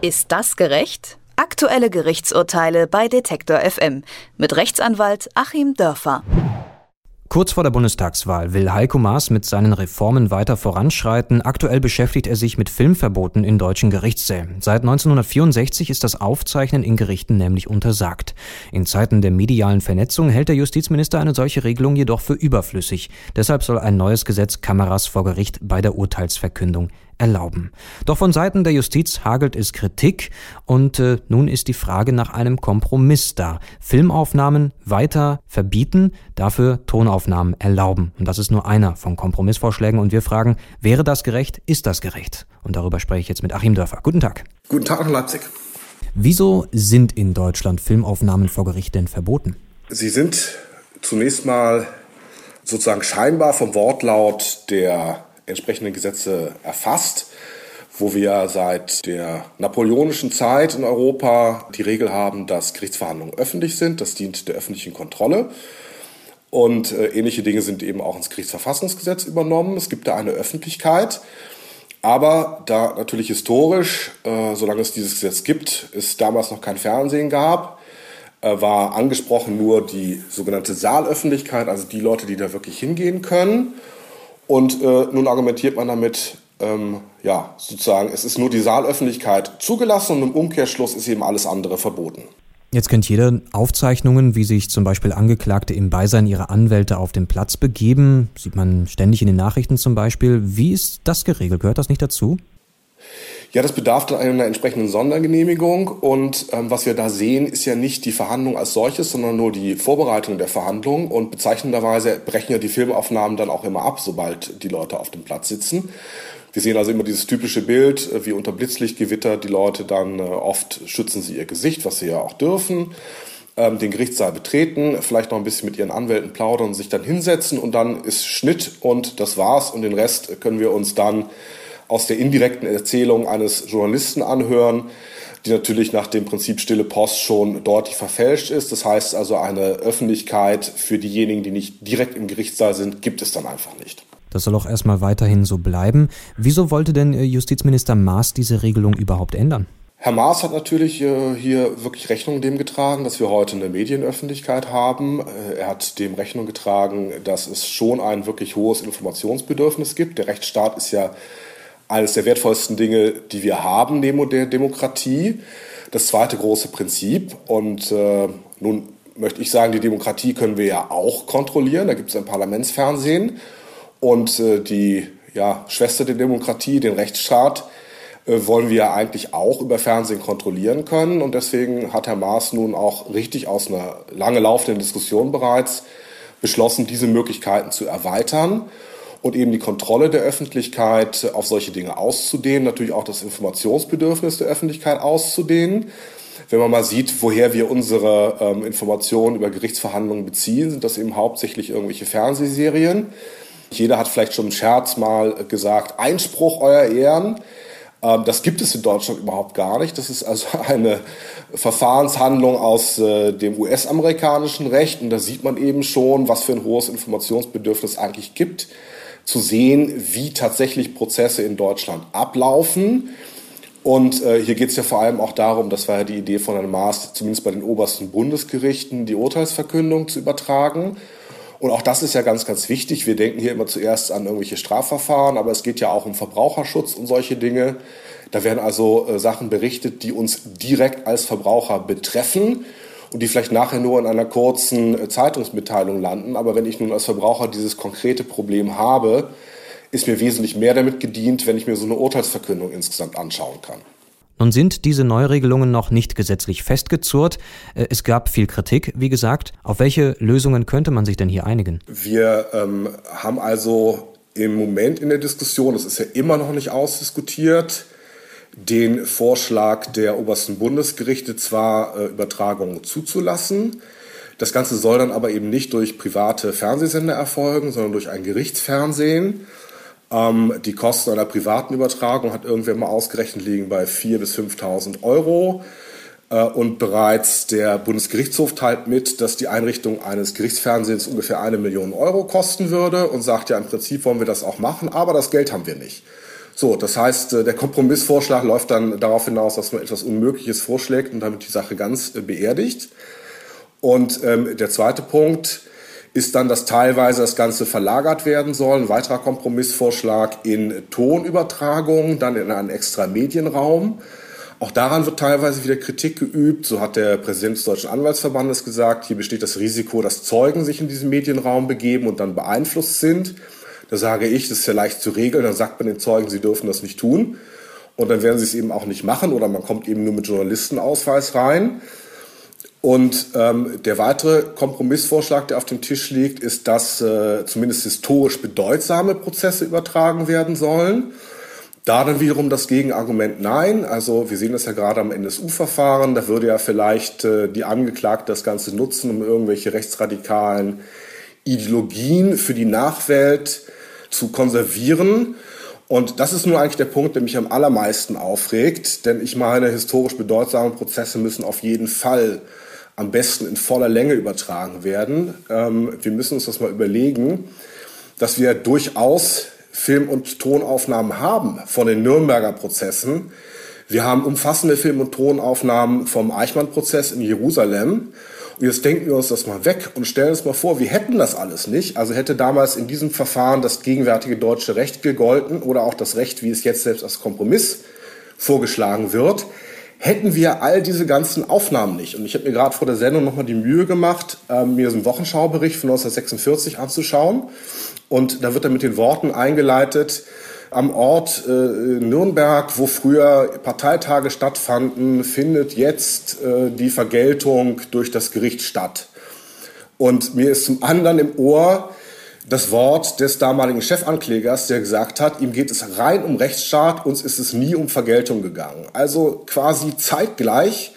Ist das gerecht? Aktuelle Gerichtsurteile bei Detektor FM mit Rechtsanwalt Achim Dörfer. Kurz vor der Bundestagswahl will Heiko Maas mit seinen Reformen weiter voranschreiten. Aktuell beschäftigt er sich mit Filmverboten in deutschen Gerichtssälen. Seit 1964 ist das Aufzeichnen in Gerichten nämlich untersagt. In Zeiten der medialen Vernetzung hält der Justizminister eine solche Regelung jedoch für überflüssig. Deshalb soll ein neues Gesetz Kameras vor Gericht bei der Urteilsverkündung erlauben. Doch von Seiten der Justiz hagelt es Kritik und äh, nun ist die Frage nach einem Kompromiss da. Filmaufnahmen weiter verbieten, dafür Tonaufnahmen erlauben. Und das ist nur einer von Kompromissvorschlägen und wir fragen, wäre das gerecht? Ist das gerecht? Und darüber spreche ich jetzt mit Achim Dörfer. Guten Tag. Guten Tag nach Leipzig. Wieso sind in Deutschland Filmaufnahmen vor Gericht denn verboten? Sie sind zunächst mal sozusagen scheinbar vom Wortlaut der entsprechenden Gesetze erfasst, wo wir seit der napoleonischen Zeit in Europa die Regel haben, dass Gerichtsverhandlungen öffentlich sind. Das dient der öffentlichen Kontrolle. Und äh, ähnliche Dinge sind eben auch ins Gerichtsverfassungsgesetz übernommen. Es gibt da eine Öffentlichkeit. Aber da natürlich historisch, äh, solange es dieses Gesetz gibt, es damals noch kein Fernsehen gab, äh, war angesprochen nur die sogenannte Saalöffentlichkeit, also die Leute, die da wirklich hingehen können. Und äh, nun argumentiert man damit, ähm, ja, sozusagen, es ist nur die Saalöffentlichkeit zugelassen und im Umkehrschluss ist eben alles andere verboten. Jetzt kennt jeder Aufzeichnungen, wie sich zum Beispiel Angeklagte im Beisein ihrer Anwälte auf den Platz begeben. Sieht man ständig in den Nachrichten zum Beispiel. Wie ist das geregelt? Gehört das nicht dazu? Ja, das bedarf dann einer entsprechenden Sondergenehmigung. Und ähm, was wir da sehen, ist ja nicht die Verhandlung als solches, sondern nur die Vorbereitung der Verhandlung. Und bezeichnenderweise brechen ja die Filmaufnahmen dann auch immer ab, sobald die Leute auf dem Platz sitzen. Wir sehen also immer dieses typische Bild, äh, wie unter Blitzlichtgewitter die Leute dann äh, oft schützen sie ihr Gesicht, was sie ja auch dürfen ähm, den Gerichtssaal betreten, vielleicht noch ein bisschen mit ihren Anwälten plaudern, sich dann hinsetzen und dann ist Schnitt und das war's und den Rest können wir uns dann aus der indirekten Erzählung eines Journalisten anhören, die natürlich nach dem Prinzip Stille Post schon deutlich verfälscht ist. Das heißt also, eine Öffentlichkeit für diejenigen, die nicht direkt im Gerichtssaal sind, gibt es dann einfach nicht. Das soll auch erstmal weiterhin so bleiben. Wieso wollte denn äh, Justizminister Maas diese Regelung überhaupt ändern? Herr Maas hat natürlich äh, hier wirklich Rechnung dem getragen, dass wir heute eine Medienöffentlichkeit haben. Äh, er hat dem Rechnung getragen, dass es schon ein wirklich hohes Informationsbedürfnis gibt. Der Rechtsstaat ist ja eines der wertvollsten Dinge, die wir haben neben der Demokratie. Das zweite große Prinzip. Und äh, nun möchte ich sagen, die Demokratie können wir ja auch kontrollieren. Da gibt es ein Parlamentsfernsehen. Und äh, die ja, Schwester der Demokratie, den Rechtsstaat, äh, wollen wir eigentlich auch über Fernsehen kontrollieren können. Und deswegen hat Herr Maas nun auch richtig aus einer lange laufenden Diskussion bereits beschlossen, diese Möglichkeiten zu erweitern und eben die Kontrolle der Öffentlichkeit auf solche Dinge auszudehnen, natürlich auch das Informationsbedürfnis der Öffentlichkeit auszudehnen. Wenn man mal sieht, woher wir unsere ähm, Informationen über Gerichtsverhandlungen beziehen, sind das eben hauptsächlich irgendwelche Fernsehserien. Jeder hat vielleicht schon im Scherz mal gesagt, Einspruch, euer Ehren. Ähm, das gibt es in Deutschland überhaupt gar nicht. Das ist also eine Verfahrenshandlung aus äh, dem US-amerikanischen Recht. Und da sieht man eben schon, was für ein hohes Informationsbedürfnis eigentlich gibt zu sehen, wie tatsächlich Prozesse in Deutschland ablaufen. Und äh, hier geht es ja vor allem auch darum, das war ja die Idee von Herrn Maas, zumindest bei den obersten Bundesgerichten, die Urteilsverkündung zu übertragen. Und auch das ist ja ganz, ganz wichtig. Wir denken hier immer zuerst an irgendwelche Strafverfahren, aber es geht ja auch um Verbraucherschutz und solche Dinge. Da werden also äh, Sachen berichtet, die uns direkt als Verbraucher betreffen und die vielleicht nachher nur in einer kurzen äh, Zeitungsmitteilung landen. Aber wenn ich nun als Verbraucher dieses konkrete Problem habe, ist mir wesentlich mehr damit gedient, wenn ich mir so eine Urteilsverkündung insgesamt anschauen kann. Nun sind diese Neuregelungen noch nicht gesetzlich festgezurrt. Äh, es gab viel Kritik, wie gesagt. Auf welche Lösungen könnte man sich denn hier einigen? Wir ähm, haben also im Moment in der Diskussion, das ist ja immer noch nicht ausdiskutiert, den Vorschlag der obersten Bundesgerichte zwar äh, Übertragungen zuzulassen. Das Ganze soll dann aber eben nicht durch private Fernsehsender erfolgen, sondern durch ein Gerichtsfernsehen. Ähm, die Kosten einer privaten Übertragung hat irgendwer mal ausgerechnet liegen bei 4.000 bis 5.000 Euro. Äh, und bereits der Bundesgerichtshof teilt mit, dass die Einrichtung eines Gerichtsfernsehens ungefähr eine Million Euro kosten würde und sagt ja, im Prinzip wollen wir das auch machen, aber das Geld haben wir nicht. So, das heißt, äh, der Kompromissvorschlag läuft dann darauf hinaus, dass man etwas Unmögliches vorschlägt und damit die Sache ganz äh, beerdigt. Und ähm, der zweite Punkt ist dann, dass teilweise das Ganze verlagert werden soll. Ein weiterer Kompromissvorschlag in Tonübertragung, dann in einen extra Medienraum. Auch daran wird teilweise wieder Kritik geübt. So hat der Präsident des Deutschen Anwaltsverbandes gesagt, hier besteht das Risiko, dass Zeugen sich in diesen Medienraum begeben und dann beeinflusst sind. Da sage ich, das ist ja leicht zu regeln, dann sagt man den Zeugen, sie dürfen das nicht tun. Und dann werden sie es eben auch nicht machen oder man kommt eben nur mit Journalistenausweis rein. Und ähm, der weitere Kompromissvorschlag, der auf dem Tisch liegt, ist, dass äh, zumindest historisch bedeutsame Prozesse übertragen werden sollen. Da dann wiederum das Gegenargument nein. Also wir sehen das ja gerade am NSU-Verfahren. Da würde ja vielleicht äh, die Angeklagte das Ganze nutzen, um irgendwelche rechtsradikalen Ideologien für die Nachwelt zu konservieren. Und das ist nur eigentlich der Punkt, der mich am allermeisten aufregt. Denn ich meine, historisch bedeutsame Prozesse müssen auf jeden Fall am besten in voller Länge übertragen werden. Ähm, wir müssen uns das mal überlegen, dass wir durchaus Film- und Tonaufnahmen haben von den Nürnberger Prozessen. Wir haben umfassende Film- und Tonaufnahmen vom Eichmann-Prozess in Jerusalem. Jetzt denken wir uns das mal weg und stellen uns mal vor, wir hätten das alles nicht. Also hätte damals in diesem Verfahren das gegenwärtige deutsche Recht gegolten oder auch das Recht, wie es jetzt selbst als Kompromiss vorgeschlagen wird hätten wir all diese ganzen Aufnahmen nicht. Und ich habe mir gerade vor der Sendung nochmal die Mühe gemacht, äh, mir diesen Wochenschaubericht von 1946 anzuschauen. Und da wird er mit den Worten eingeleitet, am Ort äh, Nürnberg, wo früher Parteitage stattfanden, findet jetzt äh, die Vergeltung durch das Gericht statt. Und mir ist zum anderen im Ohr das Wort des damaligen Chefanklägers, der gesagt hat, ihm geht es rein um Rechtsstaat, uns ist es nie um Vergeltung gegangen. Also quasi zeitgleich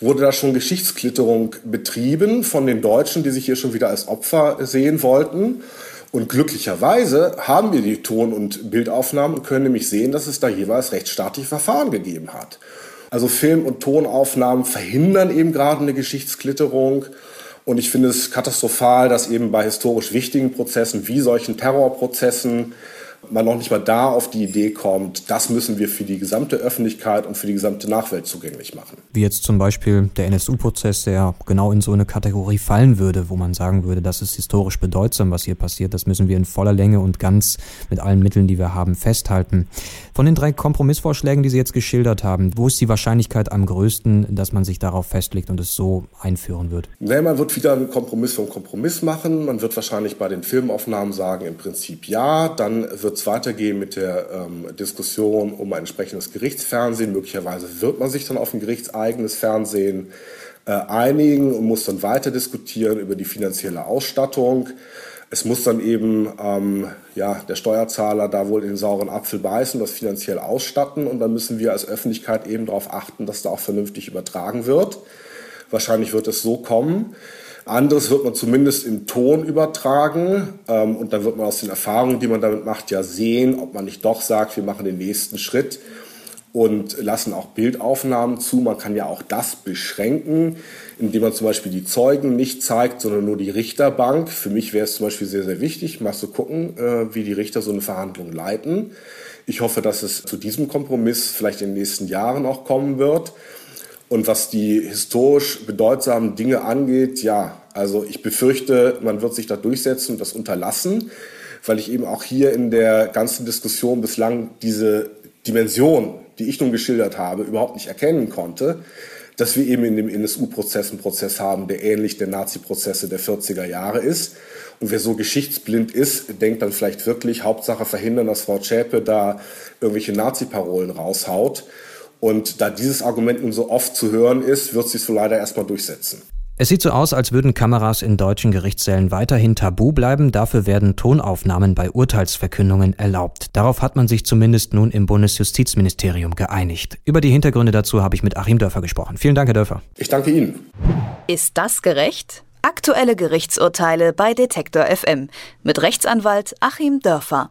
wurde da schon Geschichtsklitterung betrieben von den Deutschen, die sich hier schon wieder als Opfer sehen wollten. Und glücklicherweise haben wir die Ton- und Bildaufnahmen und können nämlich sehen, dass es da jeweils rechtsstaatliche Verfahren gegeben hat. Also Film- und Tonaufnahmen verhindern eben gerade eine Geschichtsklitterung. Und ich finde es katastrophal, dass eben bei historisch wichtigen Prozessen wie solchen Terrorprozessen man noch nicht mal da auf die Idee kommt, das müssen wir für die gesamte Öffentlichkeit und für die gesamte Nachwelt zugänglich machen. Wie jetzt zum Beispiel der NSU-Prozess, der genau in so eine Kategorie fallen würde, wo man sagen würde, das ist historisch bedeutsam, was hier passiert. Das müssen wir in voller Länge und ganz mit allen Mitteln, die wir haben, festhalten. Von den drei Kompromissvorschlägen, die Sie jetzt geschildert haben, wo ist die Wahrscheinlichkeit am größten, dass man sich darauf festlegt und es so einführen wird? Nee, man wird wieder einen Kompromiss vom Kompromiss machen. Man wird wahrscheinlich bei den Filmaufnahmen sagen, im Prinzip ja. Dann wird es weitergehen mit der ähm, Diskussion um ein entsprechendes Gerichtsfernsehen. Möglicherweise wird man sich dann auf ein gerichtseigenes Fernsehen äh, einigen und muss dann weiter diskutieren über die finanzielle Ausstattung. Es muss dann eben ähm, ja, der Steuerzahler da wohl in den sauren Apfel beißen, das finanziell ausstatten und dann müssen wir als Öffentlichkeit eben darauf achten, dass da auch vernünftig übertragen wird. Wahrscheinlich wird es so kommen. Anderes wird man zumindest im Ton übertragen ähm, und dann wird man aus den Erfahrungen, die man damit macht, ja sehen, ob man nicht doch sagt, wir machen den nächsten Schritt und lassen auch Bildaufnahmen zu. Man kann ja auch das beschränken, indem man zum Beispiel die Zeugen nicht zeigt, sondern nur die Richterbank. Für mich wäre es zum Beispiel sehr, sehr wichtig, mal zu gucken, äh, wie die Richter so eine Verhandlung leiten. Ich hoffe, dass es zu diesem Kompromiss vielleicht in den nächsten Jahren auch kommen wird. Und was die historisch bedeutsamen Dinge angeht, ja, also ich befürchte, man wird sich da durchsetzen und das unterlassen, weil ich eben auch hier in der ganzen Diskussion bislang diese Dimension, die ich nun geschildert habe, überhaupt nicht erkennen konnte, dass wir eben in dem NSU-Prozess einen Prozess haben, der ähnlich der Nazi-Prozesse der 40er Jahre ist. Und wer so geschichtsblind ist, denkt dann vielleicht wirklich, Hauptsache verhindern, dass Frau Schäpe da irgendwelche Nazi-Parolen raushaut. Und da dieses Argument nun so oft zu hören ist, wird sich so leider erstmal durchsetzen. Es sieht so aus, als würden Kameras in deutschen Gerichtssälen weiterhin tabu bleiben. Dafür werden Tonaufnahmen bei Urteilsverkündungen erlaubt. Darauf hat man sich zumindest nun im Bundesjustizministerium geeinigt. Über die Hintergründe dazu habe ich mit Achim Dörfer gesprochen. Vielen Dank, Herr Dörfer. Ich danke Ihnen. Ist das gerecht? Aktuelle Gerichtsurteile bei Detektor FM mit Rechtsanwalt Achim Dörfer.